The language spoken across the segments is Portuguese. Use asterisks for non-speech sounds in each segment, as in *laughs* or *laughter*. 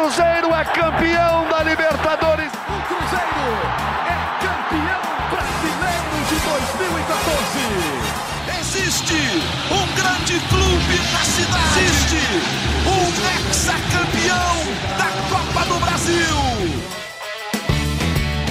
Cruzeiro é campeão da Libertadores. O Cruzeiro é campeão brasileiro de 2014. Existe um grande clube na cidade. Existe um ex-campeão da Copa do Brasil.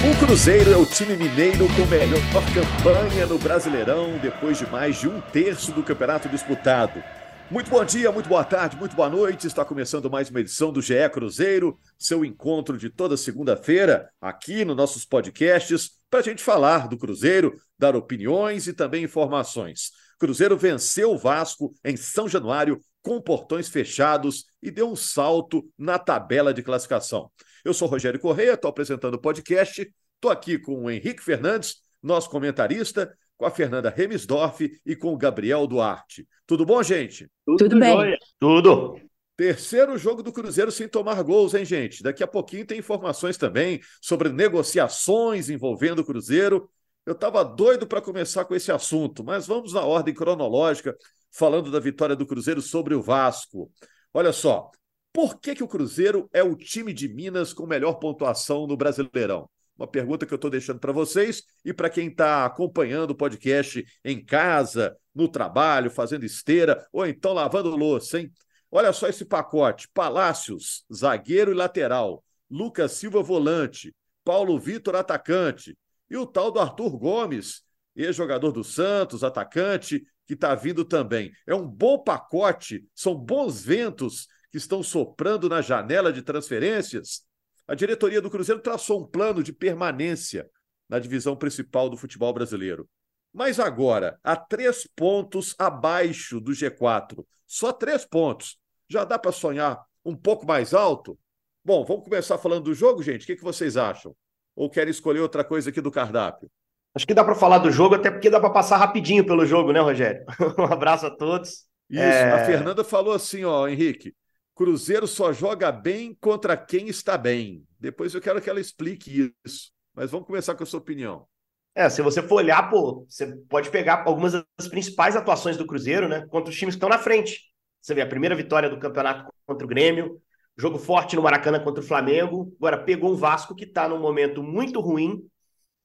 O Cruzeiro é o time mineiro com melhor campanha no Brasileirão depois de mais de um terço do campeonato disputado. Muito bom dia, muito boa tarde, muito boa noite. Está começando mais uma edição do GE Cruzeiro, seu encontro de toda segunda-feira aqui nos nossos podcasts para a gente falar do Cruzeiro, dar opiniões e também informações. Cruzeiro venceu o Vasco em São Januário com portões fechados e deu um salto na tabela de classificação. Eu sou Rogério Correia, estou apresentando o podcast, estou aqui com o Henrique Fernandes, nosso comentarista, com a Fernanda Remisdorf e com o Gabriel Duarte. Tudo bom, gente? Tudo, Tudo bem. Tudo. Terceiro jogo do Cruzeiro sem tomar gols, hein, gente? Daqui a pouquinho tem informações também sobre negociações envolvendo o Cruzeiro. Eu estava doido para começar com esse assunto, mas vamos na ordem cronológica, falando da vitória do Cruzeiro sobre o Vasco. Olha só, por que, que o Cruzeiro é o time de Minas com melhor pontuação no Brasileirão? Uma pergunta que eu estou deixando para vocês e para quem está acompanhando o podcast em casa, no trabalho, fazendo esteira ou então lavando louça, hein? Olha só esse pacote: Palácios, zagueiro e lateral, Lucas Silva, volante, Paulo Vitor, atacante, e o tal do Arthur Gomes, ex-jogador do Santos, atacante, que está vindo também. É um bom pacote, são bons ventos que estão soprando na janela de transferências a diretoria do Cruzeiro traçou um plano de permanência na divisão principal do futebol brasileiro. Mas agora, a três pontos abaixo do G4, só três pontos. Já dá para sonhar um pouco mais alto? Bom, vamos começar falando do jogo, gente. O que, que vocês acham? Ou querem escolher outra coisa aqui do cardápio? Acho que dá para falar do jogo, até porque dá para passar rapidinho pelo jogo, né, Rogério? *laughs* um abraço a todos. Isso, é... a Fernanda falou assim, ó, Henrique, Cruzeiro só joga bem contra quem está bem. Depois eu quero que ela explique isso. Mas vamos começar com a sua opinião. É, se você for olhar, pô, você pode pegar algumas das principais atuações do Cruzeiro, né? Contra os times que estão na frente. Você vê a primeira vitória do campeonato contra o Grêmio, jogo forte no Maracanã contra o Flamengo. Agora pegou um Vasco que está num momento muito ruim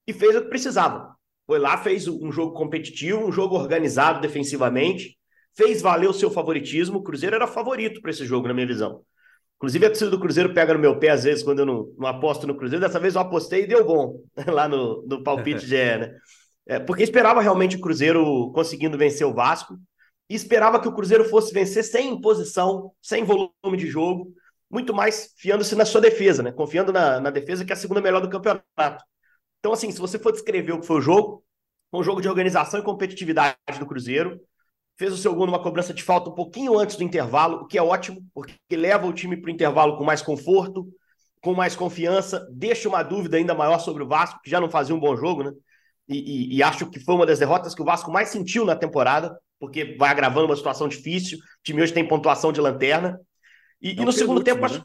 e fez o que precisava. Foi lá, fez um jogo competitivo, um jogo organizado defensivamente fez valer o seu favoritismo. O Cruzeiro era favorito para esse jogo, na minha visão. Inclusive, a torcida do Cruzeiro pega no meu pé, às vezes, quando eu não, não aposto no Cruzeiro. Dessa vez eu apostei e deu bom, *laughs* lá no, no palpite *laughs* de né? É, porque esperava realmente o Cruzeiro conseguindo vencer o Vasco. E esperava que o Cruzeiro fosse vencer sem imposição, sem volume de jogo, muito mais fiando-se na sua defesa, né? Confiando na, na defesa, que é a segunda melhor do campeonato. Então, assim, se você for descrever o que foi o jogo, foi um jogo de organização e competitividade do Cruzeiro fez o seu gol numa cobrança de falta um pouquinho antes do intervalo, o que é ótimo, porque leva o time para o intervalo com mais conforto, com mais confiança, deixa uma dúvida ainda maior sobre o Vasco, que já não fazia um bom jogo, né? E, e, e acho que foi uma das derrotas que o Vasco mais sentiu na temporada, porque vai agravando uma situação difícil. O time hoje tem pontuação de lanterna. E, e no segundo tempo, né? acho,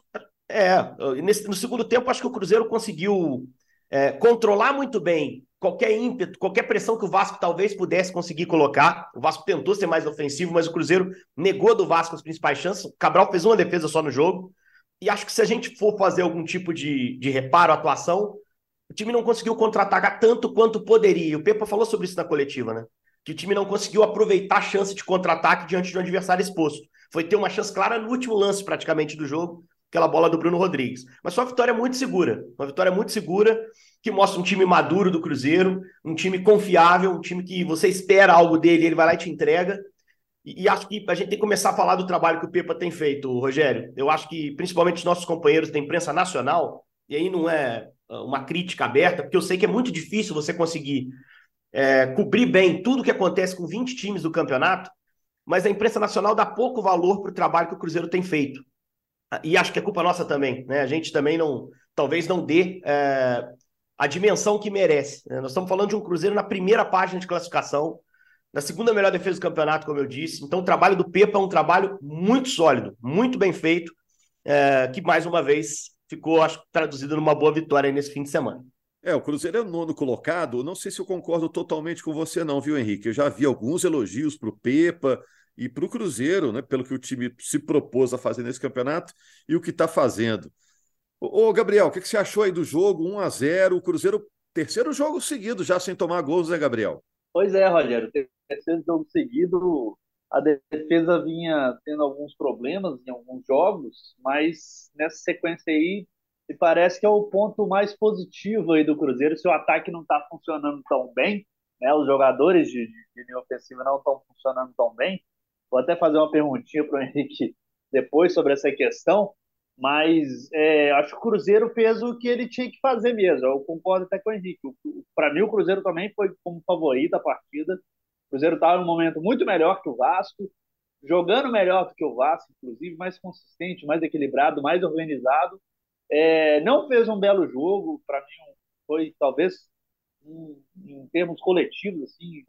é, nesse, no segundo tempo, acho que o Cruzeiro conseguiu é, controlar muito bem qualquer ímpeto, qualquer pressão que o Vasco talvez pudesse conseguir colocar. O Vasco tentou ser mais ofensivo, mas o Cruzeiro negou do Vasco as principais chances. O Cabral fez uma defesa só no jogo. E acho que se a gente for fazer algum tipo de, de reparo, atuação, o time não conseguiu contra-atacar tanto quanto poderia. O Pepa falou sobre isso na coletiva, né? Que o time não conseguiu aproveitar a chance de contra-ataque diante de um adversário exposto. Foi ter uma chance clara no último lance, praticamente, do jogo, aquela bola do Bruno Rodrigues. Mas foi uma vitória muito segura. Uma vitória muito segura que mostra um time maduro do Cruzeiro, um time confiável, um time que você espera algo dele, ele vai lá e te entrega. E, e, acho que a gente tem que começar a falar do trabalho que o Pepa tem feito, Rogério. Eu acho que, principalmente os nossos companheiros da imprensa nacional, e aí não é ah, uma crítica aberta, porque eu sei que é muito difícil você conseguir é, cobrir bem tudo que acontece com 20 times do campeonato, mas a imprensa nacional dá pouco valor para o trabalho que o Cruzeiro tem feito. E acho que é culpa nossa também, né? A gente também não, talvez não dê é, a dimensão que merece. Né? Nós estamos falando de um Cruzeiro na primeira página de classificação, na segunda melhor defesa do campeonato, como eu disse. Então, o trabalho do Pepa é um trabalho muito sólido, muito bem feito, é, que mais uma vez ficou, acho, traduzido numa boa vitória nesse fim de semana. É, o Cruzeiro é o nono colocado. Não sei se eu concordo totalmente com você, não, viu, Henrique? Eu já vi alguns elogios para o Pepa e para o Cruzeiro, né, pelo que o time se propôs a fazer nesse campeonato e o que está fazendo. Ô, Gabriel, o que, você achou aí do jogo? 1 a 0 o Cruzeiro, terceiro jogo seguido já sem tomar gols, né, Gabriel? Pois é, Rogério, terceiro jogo seguido, a defesa vinha tendo alguns problemas em alguns jogos, mas nessa sequência aí, me parece que é o ponto mais positivo aí do Cruzeiro, se o ataque não está funcionando tão bem, né, os jogadores de, de linha ofensiva não estão funcionando tão bem, vou até fazer uma perguntinha para o Henrique depois sobre essa questão, mas é, acho que o Cruzeiro fez o que ele tinha que fazer mesmo. Eu concordo até com o Henrique. Para mim, o Cruzeiro também foi como favorito a partida. O Cruzeiro estava em um momento muito melhor que o Vasco, jogando melhor do que o Vasco, inclusive, mais consistente, mais equilibrado, mais organizado. É, não fez um belo jogo, para mim foi talvez em, em, termos coletivos assim,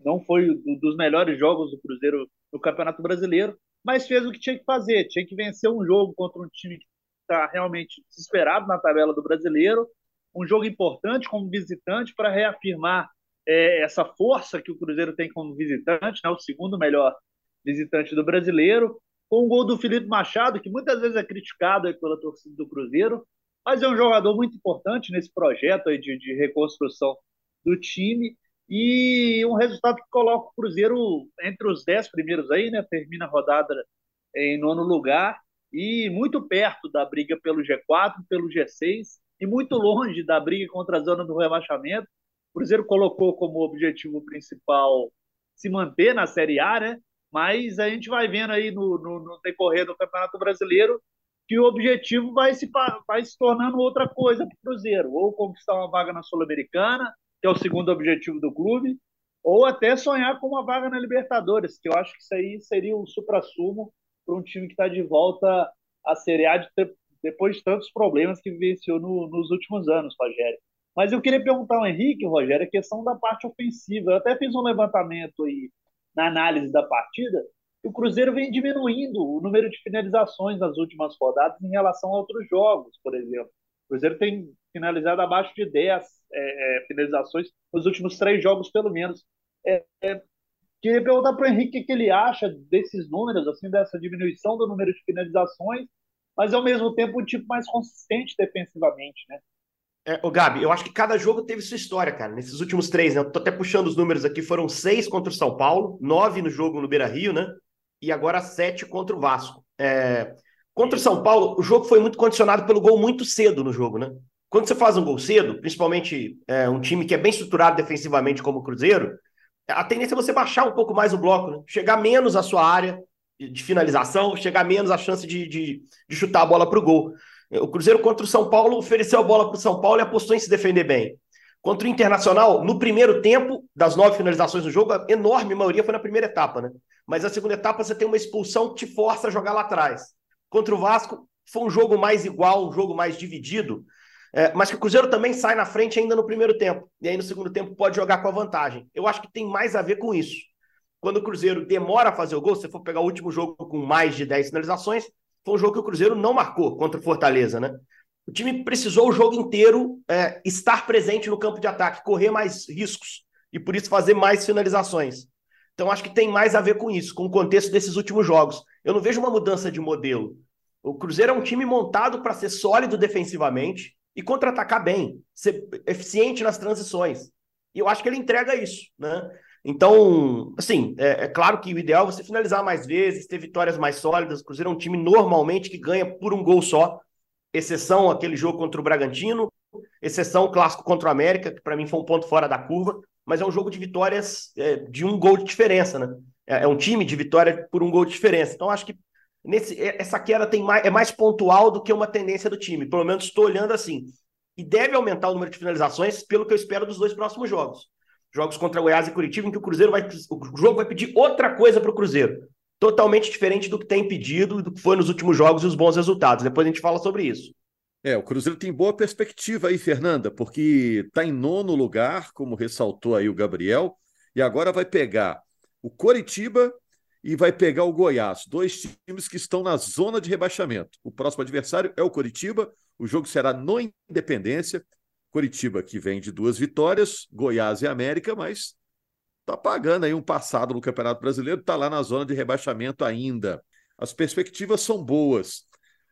não foi do, dos melhores jogos do Cruzeiro no Campeonato Brasileiro, mas fez o que tinha que fazer. Tinha que vencer um jogo contra um time que está realmente desesperado na tabela do brasileiro, um jogo importante como visitante para reafirmar é, essa força que o Cruzeiro tem como visitante, né, o segundo melhor visitante do brasileiro, com o gol do Felipe Machado, que muitas vezes é criticado pela torcida do Cruzeiro, mas é um jogador muito importante nesse projeto de, de reconstrução do time. E um resultado que coloca o Cruzeiro entre os dez primeiros aí, né? Termina a rodada em nono lugar e muito perto da briga pelo G4, pelo G6 e muito longe da briga contra a zona do rebaixamento. O Cruzeiro colocou como objetivo principal se manter na Série A, né? Mas a gente vai vendo aí no, no, no decorrer do Campeonato Brasileiro que o objetivo vai se, vai se tornando outra coisa para o Cruzeiro, ou conquistar uma vaga na Sul-Americana, que é o segundo objetivo do clube, ou até sonhar com uma vaga na Libertadores, que eu acho que isso aí seria um supra-sumo para um time que está de volta à Série A de depois de tantos problemas que vivenciou no, nos últimos anos, Rogério. Mas eu queria perguntar ao Henrique, Rogério, a questão da parte ofensiva. Eu até fiz um levantamento aí na análise da partida, o Cruzeiro vem diminuindo o número de finalizações nas últimas rodadas em relação a outros jogos, por exemplo. O Cruzeiro tem finalizado abaixo de 10 é, é, finalizações nos últimos três jogos, pelo menos. É, é, queria perguntar para o Henrique o que ele acha desses números, assim, dessa diminuição do número de finalizações, mas ao mesmo tempo um tipo mais consistente defensivamente, né? É, o Gabi, eu acho que cada jogo teve sua história, cara. Nesses últimos três, né? Eu tô até puxando os números aqui. Foram seis contra o São Paulo, nove no jogo no Beira Rio, né? E agora sete contra o Vasco. É... Contra o São Paulo, o jogo foi muito condicionado pelo gol muito cedo no jogo, né? Quando você faz um gol cedo, principalmente é, um time que é bem estruturado defensivamente como o Cruzeiro, a tendência é você baixar um pouco mais o bloco, né? chegar menos à sua área de finalização, chegar menos a chance de, de, de chutar a bola para o gol. O Cruzeiro contra o São Paulo ofereceu a bola para o São Paulo e apostou em se defender bem. Contra o Internacional, no primeiro tempo, das nove finalizações do jogo, a enorme maioria foi na primeira etapa, né? Mas na segunda etapa você tem uma expulsão que te força a jogar lá atrás. Contra o Vasco, foi um jogo mais igual, um jogo mais dividido, é, mas que o Cruzeiro também sai na frente ainda no primeiro tempo. E aí no segundo tempo pode jogar com a vantagem. Eu acho que tem mais a ver com isso. Quando o Cruzeiro demora a fazer o gol, se você for pegar o último jogo com mais de 10 finalizações, foi um jogo que o Cruzeiro não marcou contra o Fortaleza, né? O time precisou o jogo inteiro é, estar presente no campo de ataque, correr mais riscos e por isso fazer mais finalizações. Então acho que tem mais a ver com isso, com o contexto desses últimos jogos. Eu não vejo uma mudança de modelo. O Cruzeiro é um time montado para ser sólido defensivamente, e contra-atacar bem, ser eficiente nas transições. E eu acho que ele entrega isso, né? Então, assim, é, é, claro que o ideal é você finalizar mais vezes, ter vitórias mais sólidas. O Cruzeiro é um time normalmente que ganha por um gol só, exceção aquele jogo contra o Bragantino, exceção o clássico contra o América, que para mim foi um ponto fora da curva, mas é um jogo de vitórias é, de um gol de diferença, né? É, é, um time de vitória por um gol de diferença. Então, acho que nesse, é, essa queda tem mais, é mais pontual do que uma tendência do time. Pelo menos estou olhando assim. E deve aumentar o número de finalizações, pelo que eu espero dos dois próximos jogos. Jogos contra Goiás e Curitiba, em que o Cruzeiro vai. O jogo vai pedir outra coisa para o Cruzeiro. Totalmente diferente do que tem pedido e do que foi nos últimos jogos e os bons resultados. Depois a gente fala sobre isso. É, o Cruzeiro tem boa perspectiva aí, Fernanda, porque está em nono lugar, como ressaltou aí o Gabriel, e agora vai pegar o Coritiba e vai pegar o Goiás, dois times que estão na zona de rebaixamento. O próximo adversário é o Coritiba, o jogo será no Independência. Coritiba que vem de duas vitórias, Goiás e América, mas está pagando aí um passado no Campeonato Brasileiro, está lá na zona de rebaixamento ainda. As perspectivas são boas.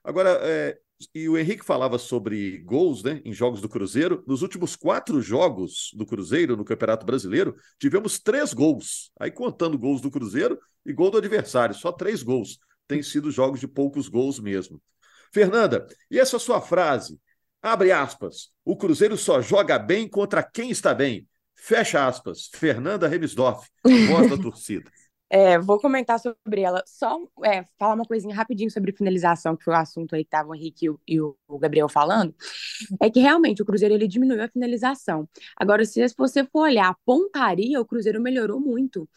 Agora, é, e o Henrique falava sobre gols né, em jogos do Cruzeiro. Nos últimos quatro jogos do Cruzeiro no Campeonato Brasileiro, tivemos três gols. Aí contando gols do Cruzeiro e gol do adversário, só três gols. Tem sido jogos de poucos gols mesmo. Fernanda, e essa sua frase? Abre aspas. O Cruzeiro só joga bem contra quem está bem. Fecha aspas. Fernanda Remisdorf, voz da *laughs* torcida. É, vou comentar sobre ela. Só é, falar uma coisinha rapidinho sobre finalização, que foi o assunto aí que estavam o Henrique e o, o, Gabriel falando. É que realmente o Cruzeiro ele diminuiu a finalização. Agora, se você for olhar a pontaria, o Cruzeiro melhorou muito.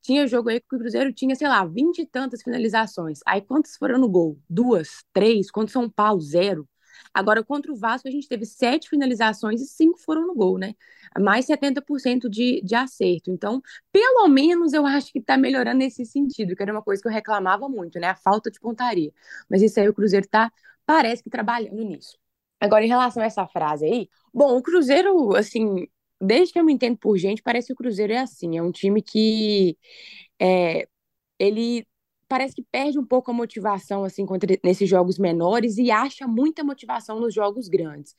Tinha jogo aí que o Cruzeiro tinha, sei lá, vinte e tantas finalizações. Aí quantas foram no gol? Duas, três? Quanto São Paulo? Zero. Agora, contra o Vasco, a gente teve sete finalizações e cinco foram no gol, né? Mais 70% de, de acerto. Então, pelo menos eu acho que tá melhorando nesse sentido, que era uma coisa que eu reclamava muito, né? A falta de pontaria. Mas isso aí o Cruzeiro tá, parece que trabalhando nisso. Agora, em relação a essa frase aí, bom, o Cruzeiro, assim, desde que eu me entendo por gente, parece que o Cruzeiro é assim, é um time que é, ele parece que perde um pouco a motivação assim contra, nesses jogos menores e acha muita motivação nos jogos grandes.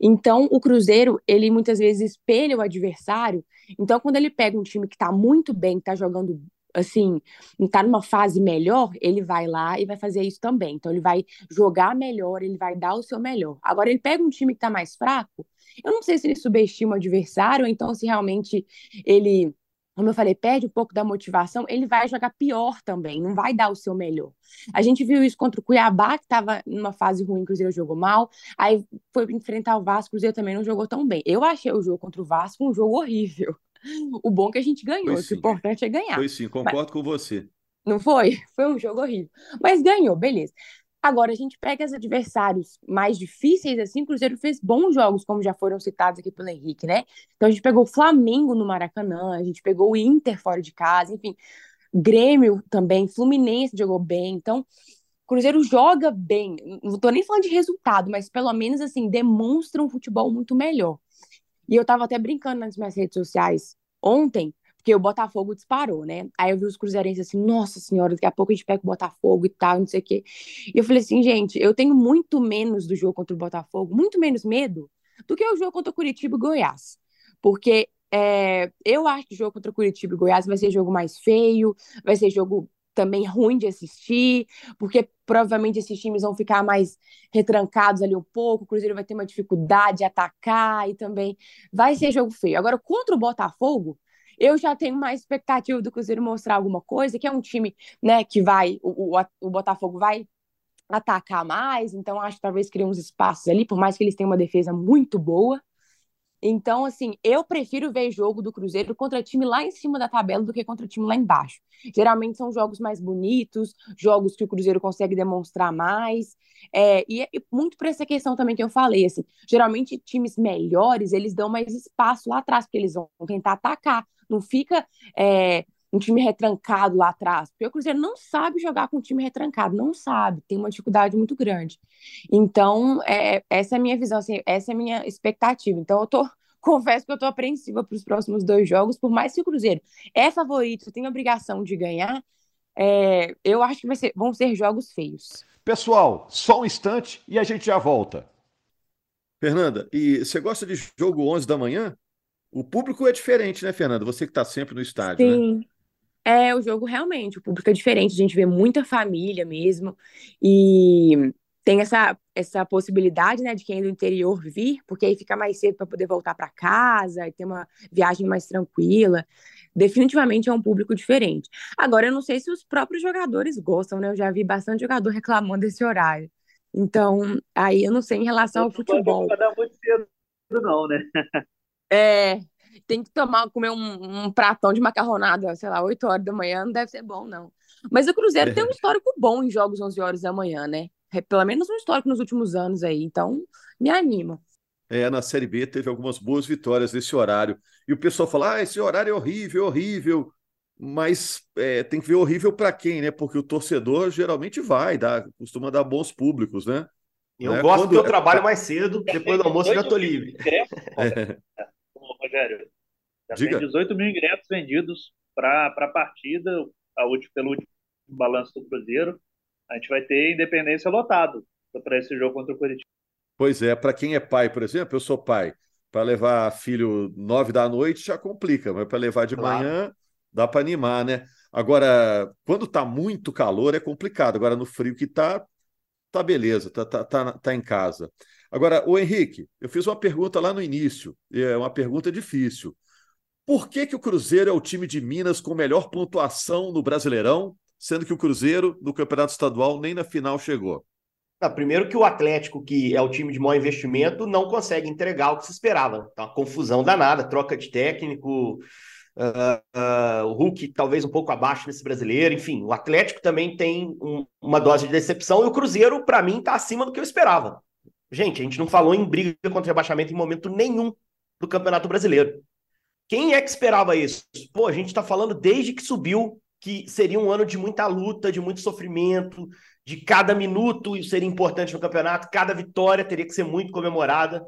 Então, o Cruzeiro, ele muitas vezes espelha o adversário. Então, quando ele pega um time que está muito bem, que está jogando assim, está numa fase melhor, ele vai lá e vai fazer isso também. Então, ele vai jogar melhor, ele vai dar o seu melhor. Agora, ele pega um time que está mais fraco, eu não sei se ele subestima o adversário, ou então se realmente ele como eu falei, perde um pouco da motivação, ele vai jogar pior também, não vai dar o seu melhor. A gente viu isso contra o Cuiabá, que estava numa fase ruim, o Cruzeiro jogou mal, aí foi enfrentar o Vasco, o Cruzeiro também não jogou tão bem. Eu achei o jogo contra o Vasco um jogo horrível. *laughs* O bom é que a gente ganhou, o importante é ganhar. Foi sim, concordo Mas... com você. Não foi? Foi um jogo horrível. Mas ganhou, beleza. Agora, a gente pega os adversários mais difíceis, assim, o Cruzeiro fez bons jogos, como já foram citados aqui pelo Henrique, né? Então, a gente pegou o Flamengo no Maracanã, a gente pegou o Inter fora de casa, enfim, Grêmio também, Fluminense jogou bem. Então, Cruzeiro joga bem. Não tô nem falando de resultado, mas pelo menos, assim, demonstra um futebol muito melhor. E eu tava até brincando nas minhas redes sociais ontem, porque o Botafogo disparou, né? Aí eu vi os cruzeirenses assim, nossa senhora, daqui a pouco a gente pega o Botafogo e tal, não sei o quê. E eu falei assim, gente, eu tenho muito menos do jogo contra o Botafogo, muito menos medo do que o jogo contra o Curitiba e Goiás. Porque é, eu acho que o jogo contra o Curitiba e Goiás vai ser jogo mais feio, vai ser jogo também ruim de assistir, porque provavelmente esses times vão ficar mais retrancados ali um pouco, o Cruzeiro vai ter uma dificuldade de atacar e também vai ser jogo feio. Agora, contra o Botafogo, eu já tenho mais expectativa do Cruzeiro mostrar alguma coisa, que é um time, né, que vai, o, o, o Botafogo vai atacar mais, então acho que talvez criar uns espaços ali, por mais que eles tenham uma defesa muito boa. Então, assim, eu prefiro ver jogo do Cruzeiro contra time lá em cima da tabela do que contra time lá embaixo. Geralmente são jogos mais bonitos, jogos que o Cruzeiro consegue demonstrar mais. É, e, e muito por essa questão também que eu falei, assim, geralmente times melhores, eles dão mais espaço lá atrás, porque eles vão tentar atacar. Não fica é, um time retrancado lá atrás, porque o Cruzeiro não sabe jogar com um time retrancado, não sabe, tem uma dificuldade muito grande. Então, é, essa é a minha visão, assim, essa é a minha expectativa. Então, eu tô, *laughs* confesso que eu tô apreensiva para os próximos dois jogos, por mais que o Cruzeiro é favorito, tem obrigação de ganhar, é, eu acho que ser, vão ser jogos feios. Pessoal, só um instante e a gente já volta. Fernanda, e você gosta de jogo 11 da manhã? O público é diferente, né, Fernanda? Você que está sempre no estádio, né? Sim. né? É, o jogo realmente, o público é diferente, a gente vê muita família mesmo, e tem essa, essa possibilidade, né, de quem é do interior vir, porque aí fica mais cedo para poder voltar para casa e ter uma viagem mais tranquila. Definitivamente é um público diferente. Agora, eu não sei se os próprios jogadores gostam, né? Eu já vi bastante jogador *laughs* reclamando desse horário. Então, aí eu não sei em relação ao futebol. Não pode muito cedo, não, né? *laughs* É, tem que tomar, comer um, um, pratão de macarronada, sei lá, 8 horas da manhã, não deve ser bom, não. Mas o Cruzeiro é. tem um histórico bom em jogos 11 horas da manhã, né? É, pelo menos um histórico nos últimos anos aí, então me anima. É, na Série B teve algumas boas vitórias nesse horário. E o pessoal fala: ah, esse horário é horrível, horrível. Mas é, tem que ver horrível para quem, né? Porque o torcedor geralmente vai, dá, costuma dar bons públicos, né? Eu né? gosto Quando... que eu trabalho mais cedo, depois do almoço já estou livre. É. *laughs* Rogério. Já Diga. tem 18 mil ingressos vendidos para a partida, a última, pelo último balanço do Cruzeiro. A gente vai ter Independência lotado. para esse jogo contra o Curitiba. Pois é, para quem é pai, por exemplo, eu sou pai. Para levar filho nove da noite já complica, mas para levar de claro. manhã dá para animar, né? Agora, quando está muito calor é complicado. Agora, no frio que está, tá beleza, tá, tá, tá, tá em casa. Agora, o Henrique, eu fiz uma pergunta lá no início, é uma pergunta difícil. Por que, que o Cruzeiro é o time de Minas com melhor pontuação no Brasileirão, sendo que o Cruzeiro, no Campeonato Estadual, nem na final chegou? Não, primeiro que o Atlético, que é o time de maior investimento, não consegue entregar o que se esperava. Tá uma confusão danada, troca de técnico, Uh, uh, o Hulk talvez um pouco abaixo nesse brasileiro, enfim, o Atlético também tem um, uma dose de decepção e o Cruzeiro, para mim, está acima do que eu esperava. Gente, a gente não falou em briga contra rebaixamento em momento nenhum do Campeonato Brasileiro. Quem é que esperava isso? Pô, a gente está falando desde que subiu que seria um ano de muita luta, de muito sofrimento, de cada minuto seria importante no campeonato, cada vitória teria que ser muito comemorada.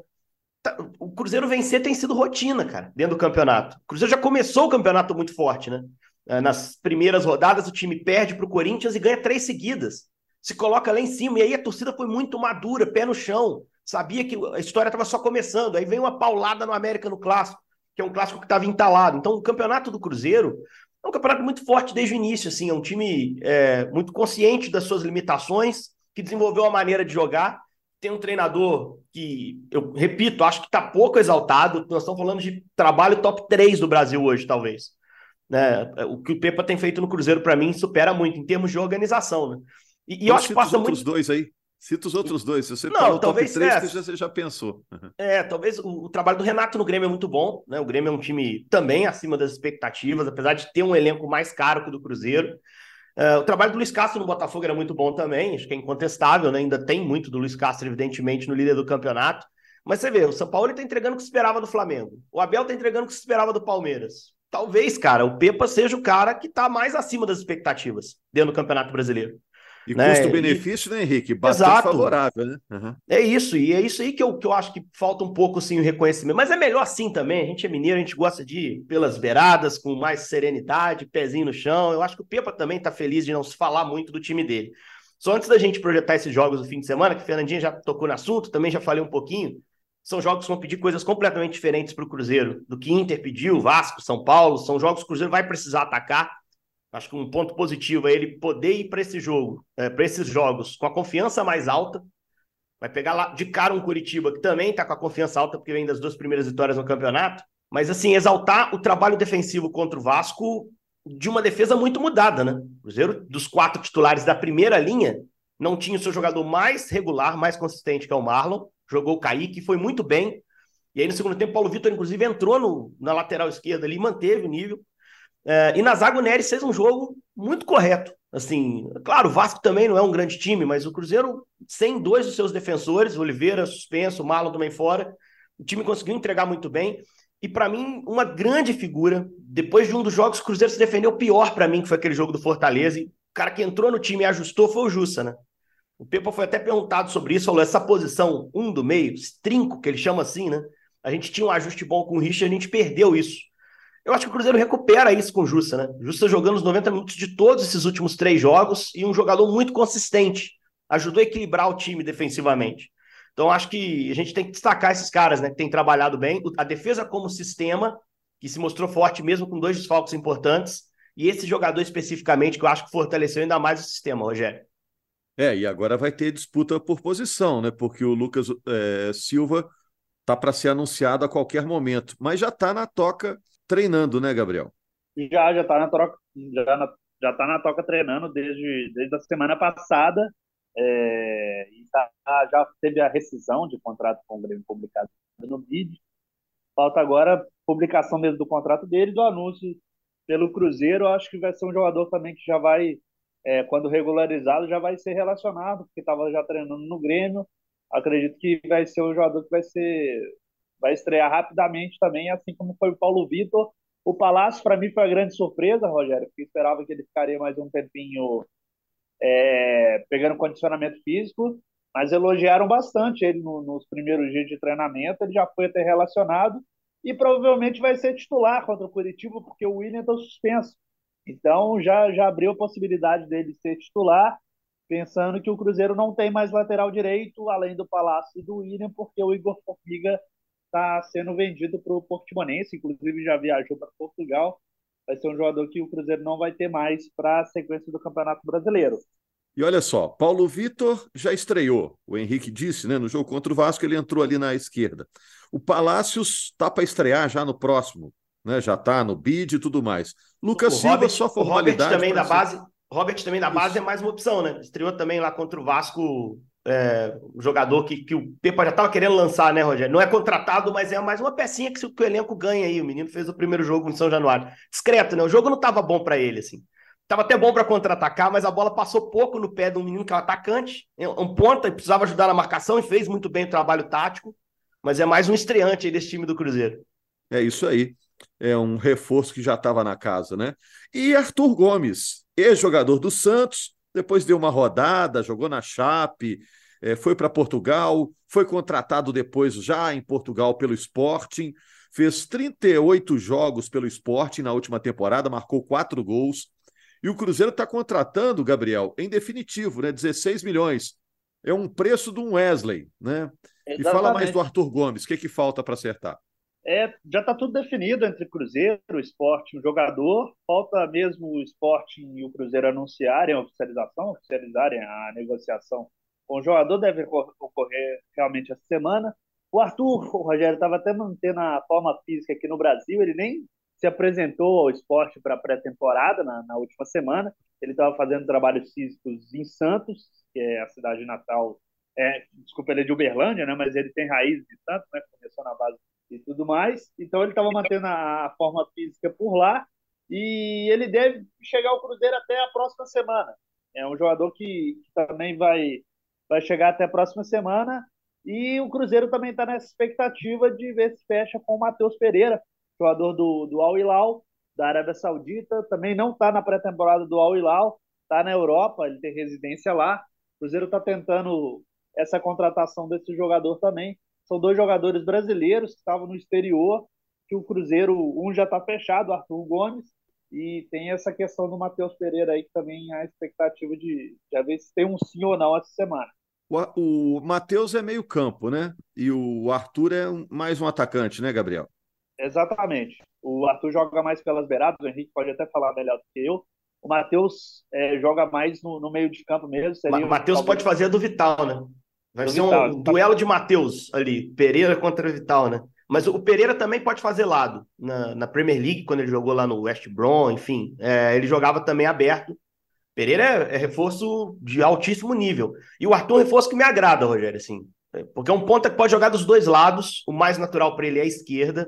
Tá, o Cruzeiro vencer tem sido rotina, cara, dentro do campeonato. O Cruzeiro já começou o campeonato muito forte, né? É, nas primeiras rodadas, o time perde para o Corinthians e ganha três seguidas. Se coloca lá em cima, e aí a torcida foi muito madura, pé no chão. Sabia que a história estava só começando. Aí vem uma paulada no América no clássico, que é um clássico que estava entalado. Então, o campeonato do Cruzeiro é um campeonato muito forte desde o início. Assim, é um time é, muito consciente das suas limitações, que desenvolveu uma maneira de jogar tem um treinador que, eu repito, acho que está pouco exaltado. Nós estamos falando de trabalho top 3 do Brasil hoje, talvez. Né? O que o Pepa tem feito no Cruzeiro, para mim, supera muito em termos de organização. Né? E, e eu acho que passa os outros muito... dois aí. Cita os outros dois. Se você não, falou talvez, top 3, é, você, já, já pensou. É, talvez o, o, trabalho do Renato no Grêmio é muito bom. Né? O Grêmio é um time também acima das expectativas, apesar de ter um elenco mais caro que o do Cruzeiro. Uh, o trabalho do Luiz Castro no Botafogo era muito bom também, acho que é incontestável, né? ainda tem muito do Luiz Castro, evidentemente, no líder do campeonato. Mas você vê, o São Paulo está entregando o que se esperava do Flamengo. O Abel está entregando o que se esperava do Palmeiras. Talvez, cara, o Pepa seja o cara que está mais acima das expectativas dentro do Campeonato Brasileiro. E né? custo-benefício, né, Henrique? Bastante Exato. favorável, né? Uhum. É isso, e é isso aí que eu, que eu acho que falta um pouco assim, o reconhecimento. Mas é melhor assim também. A gente é mineiro, a gente gosta de ir pelas beiradas, com mais serenidade, pezinho no chão. Eu acho que o Pepa também está feliz de não se falar muito do time dele. Só antes da gente projetar esses jogos no fim de semana, que a Fernandinha já tocou no assunto, também já falei um pouquinho. São jogos que vão pedir coisas completamente diferentes para o Cruzeiro, do que Inter pediu, Vasco, São Paulo. São jogos que o Cruzeiro vai precisar atacar Acho que um ponto positivo é ele poder ir para esse jogo, é, para esses jogos, com a confiança mais alta. Vai pegar lá de cara um Curitiba que também está com a confiança alta, porque vem das duas primeiras vitórias no campeonato. Mas, assim, exaltar o trabalho defensivo contra o Vasco de uma defesa muito mudada, né? O Cruzeiro, dos quatro titulares da primeira linha, não tinha o seu jogador mais regular, mais consistente, que é o Marlon. Jogou o Kaique, foi muito bem. E aí, no segundo tempo, Paulo Vitor, inclusive, entrou no, na lateral esquerda ali, manteve o nível. É, e na zaga o Neres fez um jogo muito correto. Assim, claro, o Vasco também não é um grande time, mas o Cruzeiro, sem dois dos seus defensores, Oliveira suspenso, Marlon também fora, o time conseguiu entregar muito bem. E para mim, uma grande figura. Depois de um dos jogos, o Cruzeiro se defendeu pior para mim, que foi aquele jogo do Fortaleza. E o cara que entrou no time e ajustou foi o Jussa, né? O Pepa foi até perguntado sobre isso, falou essa posição um do meio, trinco, que ele chama assim, né? A gente tinha um ajuste bom com o Richard, a gente perdeu isso. Eu acho que o Cruzeiro recupera isso com o Justa, né? Justa jogando os 90 minutos de todos esses últimos três jogos e um jogador muito consistente. Ajudou a equilibrar o time defensivamente. Então, acho que a gente tem que destacar esses caras, né? Que têm trabalhado bem. A defesa como sistema, que se mostrou forte mesmo com dois desfalques importantes. E esse jogador especificamente, que eu acho que fortaleceu ainda mais o sistema, Rogério. É, e agora vai ter disputa por posição, né? Porque o Lucas é, Silva tá para ser anunciado a qualquer momento, mas já está na toca treinando, né, Gabriel? Já, já tá na troca, já, na, já tá na toca treinando desde, desde a semana passada. É, tá, já teve a rescisão de contrato com o Grêmio publicado no BID. Falta agora a publicação mesmo do contrato dele, do anúncio pelo Cruzeiro. Acho que vai ser um jogador também que já vai, é, quando regularizado, já vai ser relacionado, porque estava já treinando no Grêmio. Acredito que vai ser um jogador que vai ser vai estrear rapidamente também, assim como foi o Paulo Vitor. O Palácio, para mim, foi a grande surpresa, Rogério, porque esperava que ele ficaria mais um tempinho é, pegando condicionamento físico, mas elogiaram bastante ele no, nos primeiros dias de treinamento. Ele já foi até relacionado e provavelmente vai ser titular contra o Curitiba, porque o William está suspenso. Então já, já abriu a possibilidade dele ser titular. pensando que o Cruzeiro não tem mais lateral direito, além do Palácio e do William, porque o Igor Formiga está sendo vendido para o Portimonense, inclusive já viajou para Portugal. Vai ser um jogador que o Cruzeiro não vai ter mais para a sequência do Campeonato Brasileiro. E olha só, Paulo Vitor já estreou. O Henrique disse, né, no jogo contra o Vasco, ele entrou ali na esquerda. O Palácios está para estrear já no próximo, né? Já está no bid e tudo mais. Lucas o Silva Robert, só formalidade. O Robert também da ser... base, Robert também da base é mais uma opção, né? Estreou também lá contra o Vasco, é, jogador que, que o Pepa já estava querendo lançar, né, Rogério? Não é contratado, mas é mais uma pecinha que, que o elenco ganha aí. O menino fez o primeiro jogo em São Januário. Discreto, né? O jogo não estava bom para ele, assim. Tava até bom para contra-atacar, mas a bola passou pouco no pé de um menino que é um atacante, é um ponta, e precisava ajudar na marcação e fez muito bem o trabalho tático. Mas é mais um estreante aí desse time do Cruzeiro. É isso aí. É um reforço que já estava na casa, né? E Arthur Gomes, ex-jogador do Santos, depois deu uma rodada, jogou na Chape, é, foi para Portugal, foi contratado depois já em Portugal pelo Sporting, fez 38 jogos pelo Sporting na última temporada, marcou quatro gols. E o Cruzeiro está contratando, Gabriel, em definitivo, né? 16 milhões. É um preço de um Wesley, né? Exatamente. E fala mais do Arthur Gomes, o que, que falta para acertar? É, já está tudo definido entre Cruzeiro, Esporte e o jogador. Falta mesmo o Esporte e o Cruzeiro anunciarem a oficialização, oficializarem a negociação com o jogador. Deve ocorrer realmente essa semana. O Arthur, o Rogério, estava até mantendo a forma física aqui no Brasil. Ele nem se apresentou ao esporte para pré-temporada na, na, última semana. Ele estava fazendo trabalhos físicos em Santos, que é a cidade natal. É, desculpa, ele é de Uberlândia, né? Mas ele tem raízes de Santos, né? Começou na base e tudo mais. Então ele estava mantendo a, forma física por lá e ele deve chegar ao Cruzeiro até a próxima semana. É um jogador que, que também vai vai chegar até a próxima semana. E o Cruzeiro também está nessa expectativa de ver se fecha com o Matheus Pereira, jogador do, do Al Hilal, da Arábia Saudita, também não está na pré-temporada do Al Hilal, está na Europa, ele tem residência lá. O Cruzeiro está tentando essa contratação desse jogador também. São dois jogadores brasileiros que estavam no exterior, que o Cruzeiro, um já está fechado, Arthur Gomes, e tem essa questão do Matheus Pereira aí, que também há expectativa de, de ver se tem um sim ou não essa semana. O, o Matheus é meio campo, né? E o Arthur é mais um atacante, né, Gabriel? Exatamente. O Arthur joga mais pelas beiradas, o Henrique pode até falar melhor do que eu. O Matheus é, joga mais no, no, meio de campo mesmo. O Matheus pode fazer a do Vital, né? Vai ser Vital, um duelo de Matheus ali, Pereira contra Vital, né? Mas o Pereira também pode fazer lado. Na, na Premier League, quando ele jogou lá no West Brom, enfim, é, ele jogava também aberto. Pereira é, é, reforço de altíssimo nível. E o Arthur é um reforço que me agrada, Rogério, assim. Porque é um ponta que pode jogar dos dois lados. O mais natural para ele é a esquerda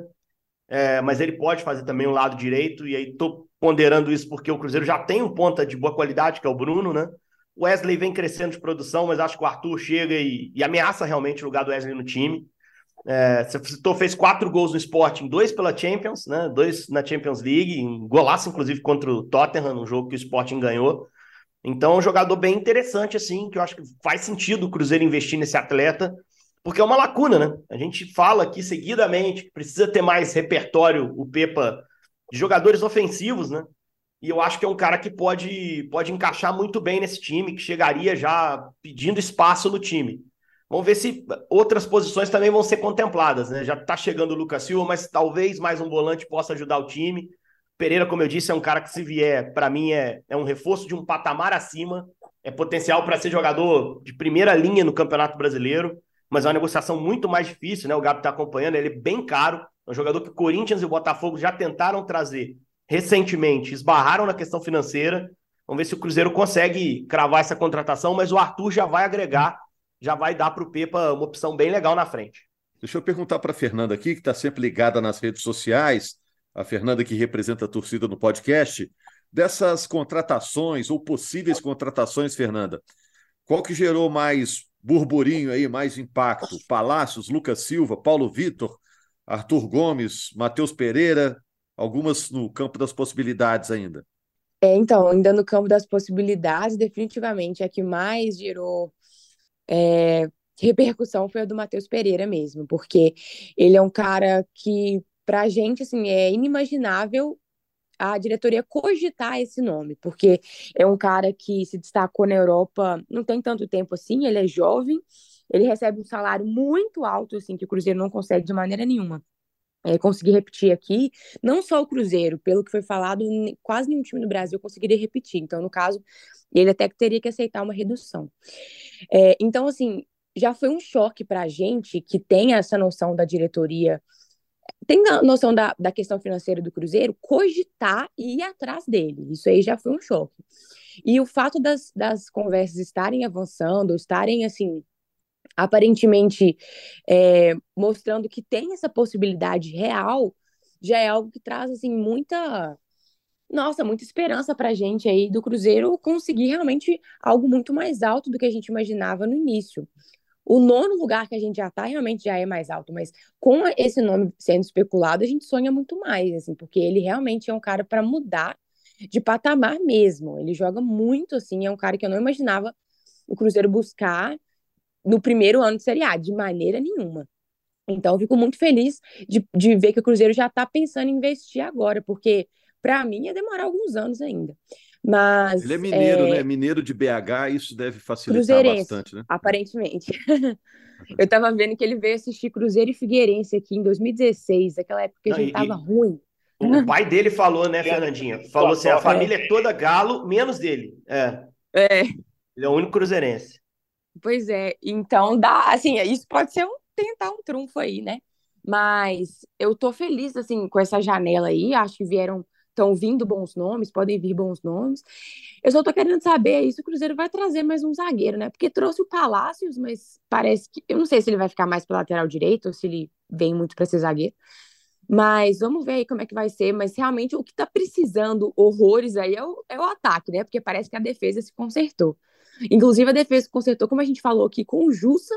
é, mas ele pode fazer também o lado direito, e aí estou ponderando isso porque o Cruzeiro já tem um ponta de boa qualidade, que é o Bruno, né? O Wesley vem crescendo de produção, mas acho que o Arthur chega e, e ameaça realmente o lugar do Wesley no time. É, você citou, fez quatro gols no Sporting, dois pela Champions, né? Dois na Champions League, um golaço, inclusive, contra o Tottenham, um jogo que o Sporting ganhou. Então, é um jogador bem interessante, assim, que eu acho que faz sentido o Cruzeiro investir nesse atleta porque é uma lacuna, né? A gente fala aqui seguidamente que precisa ter mais repertório, o Pepa, de jogadores ofensivos, né? E eu acho que é um cara que pode, pode encaixar muito bem nesse time, que chegaria já pedindo espaço no time. Vamos ver se outras posições também vão ser contempladas, né? Já tá chegando o Lucas Silva, mas talvez mais um volante possa ajudar o time. Pereira, como eu disse, é um cara que, se vier, para mim, é, é um reforço de um patamar acima. É potencial para ser jogador de primeira linha no Campeonato Brasileiro mas é uma negociação muito mais difícil, né? O Gabi está acompanhando, ele é bem caro. É um jogador que Corinthians e o Botafogo já tentaram trazer recentemente, esbarraram na questão financeira. Vamos ver se o Cruzeiro consegue cravar essa contratação, mas o Arthur já vai agregar, já vai dar para o Pepa uma opção bem legal na frente. Deixa eu perguntar para a Fernanda aqui, que está sempre ligada nas redes sociais, a Fernanda que representa a torcida no podcast, dessas contratações ou possíveis contratações, Fernanda, qual que gerou mais burburinho aí, mais impacto? Palácios, Lucas Silva, Paulo Vitor, Arthur Gomes, Matheus Pereira, algumas no campo das possibilidades ainda. É, então, ainda no campo das possibilidades, definitivamente a que mais gerou é, repercussão foi a do Matheus Pereira mesmo, porque ele é um cara que, pra gente, assim, é inimaginável a diretoria cogitar esse nome, porque é um cara que se destacou na Europa não tem tanto tempo assim, ele é jovem, ele recebe um salário muito alto, assim, que o Cruzeiro não consegue de maneira nenhuma. É, conseguir repetir aqui, não só o Cruzeiro, pelo que foi falado, quase nenhum time do Brasil conseguiria repetir. Então, no caso, ele até que teria que aceitar uma redução. É, então, assim, já foi um choque para a gente que tem essa noção da diretoria tem noção da, da questão financeira do Cruzeiro, cogitar e ir atrás dele. Isso aí já foi um choque. E o fato das, das conversas estarem avançando, estarem, assim, aparentemente é, mostrando que tem essa possibilidade real, já é algo que traz, assim, muita. Nossa, muita esperança para a gente aí do Cruzeiro conseguir realmente algo muito mais alto do que a gente imaginava no início. O nono lugar que a gente já está realmente já é mais alto, mas com esse nome sendo especulado, a gente sonha muito mais, assim, porque ele realmente é um cara para mudar de patamar mesmo. Ele joga muito, assim, é um cara que eu não imaginava o Cruzeiro buscar no primeiro ano de Série A, de maneira nenhuma. Então, eu fico muito feliz de, de ver que o Cruzeiro já está pensando em investir agora, porque para mim ia demorar alguns anos ainda. Mas. Ele é mineiro, é... né? Mineiro de BH, isso deve facilitar bastante, né? Aparentemente. *laughs* Eu tava vendo que ele veio assistir Cruzeiro e Figueirense aqui em 2016, aquela época que a gente tava e... ruim. O pai dele falou, né, Fernandinha? Falou assim: a família é toda galo, menos dele. É. É. Ele é o único cruzeirense. Pois é, então dá, assim, isso pode ser um tentar um trunfo aí, né? Mas eu tô feliz, assim, com essa janela aí, acho que vieram estão vindo bons nomes, podem vir bons nomes. Eu só estou querendo saber aí se o Cruzeiro vai trazer mais um zagueiro, né? Porque trouxe o Palácios, mas parece que. Eu não sei se ele vai ficar mais para lateral direito ou se ele vem muito para ser zagueiro. Mas vamos ver aí como é que vai ser. Mas realmente o que está precisando horrores aí é o, é o ataque, né? Porque parece que a defesa se consertou. Inclusive, a defesa se consertou, como a gente falou aqui, com o Jussa,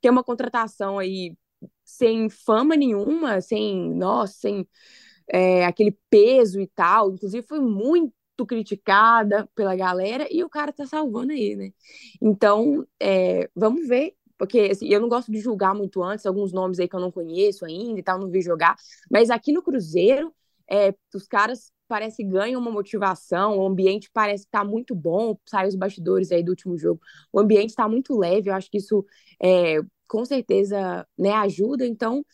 que é uma contratação aí sem fama nenhuma, sem, nossa, sem é, aquele peso e tal. Inclusive, foi muito criticada pela galera e o cara tá salvando aí, né? Então, é, vamos ver. Porque assim, eu não gosto de julgar muito antes, alguns nomes aí que eu não conheço ainda e tal, não vi jogar. Mas aqui no Cruzeiro, é, os caras parece que ganham uma motivação, o ambiente parece que tá muito bom, sai os bastidores aí do último jogo, o ambiente está muito leve, eu acho que isso é, com certeza né, ajuda, então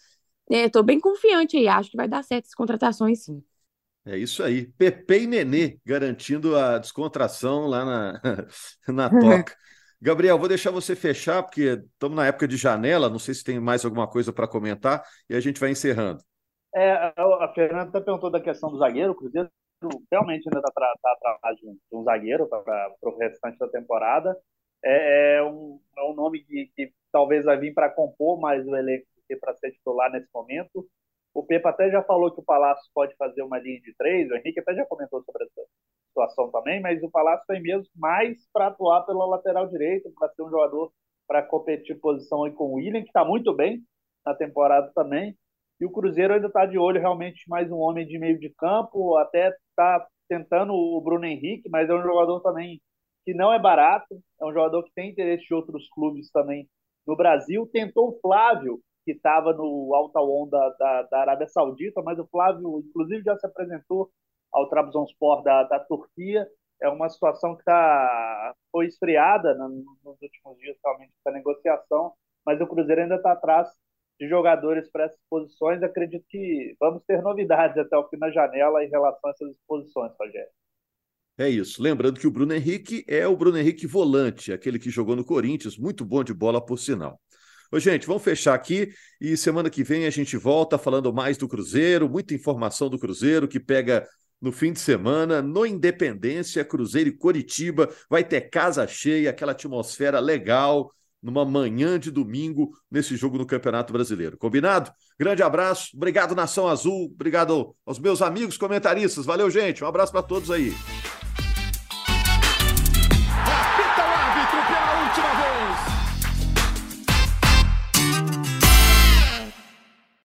é, tô bem confiante aí, acho que vai dar certo as contratações, sim. É isso aí. Pepe e Nenê garantindo a descontração lá na, *laughs* na toca. *laughs* Gabriel, vou deixar você fechar, porque estamos na época de janela, não sei se tem mais alguma coisa para comentar, e a gente vai encerrando. É, a Fernanda até perguntou da questão do zagueiro, o Cruzeiro realmente ainda está tá atrás de um zagueiro para o restante da temporada. É, é, um, é um nome que, que talvez vai vir para compor mais o elenco para ser titular nesse momento. O Pepa até já falou que o Palácio pode fazer uma linha de três, o Henrique até já comentou sobre essa situação também, mas o Palácio tem mesmo mais para atuar pela lateral direita, para ser um jogador para competir posição aí com o William, que está muito bem na temporada também. E o Cruzeiro ainda está de olho realmente mais um homem de meio de campo, até está tentando o Bruno Henrique, mas é um jogador também que não é barato, é um jogador que tem interesse de outros clubes também no Brasil. Tentou o Flávio, que estava no Alta Onda da, da Arábia Saudita, mas o Flávio, inclusive, já se apresentou ao Trabzonspor da, da Turquia. É uma situação que tá, foi esfriada nos últimos dias, realmente, da negociação, mas o Cruzeiro ainda está atrás de jogadores para essas posições. Acredito que vamos ter novidades até o fim da janela em relação a essas posições, Rogério. É isso. Lembrando que o Bruno Henrique é o Bruno Henrique volante, aquele que jogou no Corinthians, muito bom de bola, por sinal. Ô, gente, vamos fechar aqui e semana que vem a gente volta falando mais do Cruzeiro, muita informação do Cruzeiro que pega no fim de semana, no Independência, Cruzeiro e Coritiba. Vai ter casa cheia, aquela atmosfera legal, numa manhã de domingo, nesse jogo no Campeonato Brasileiro. Combinado? Grande abraço, obrigado, Nação Azul, obrigado aos meus amigos comentaristas. Valeu, gente, um abraço para todos aí.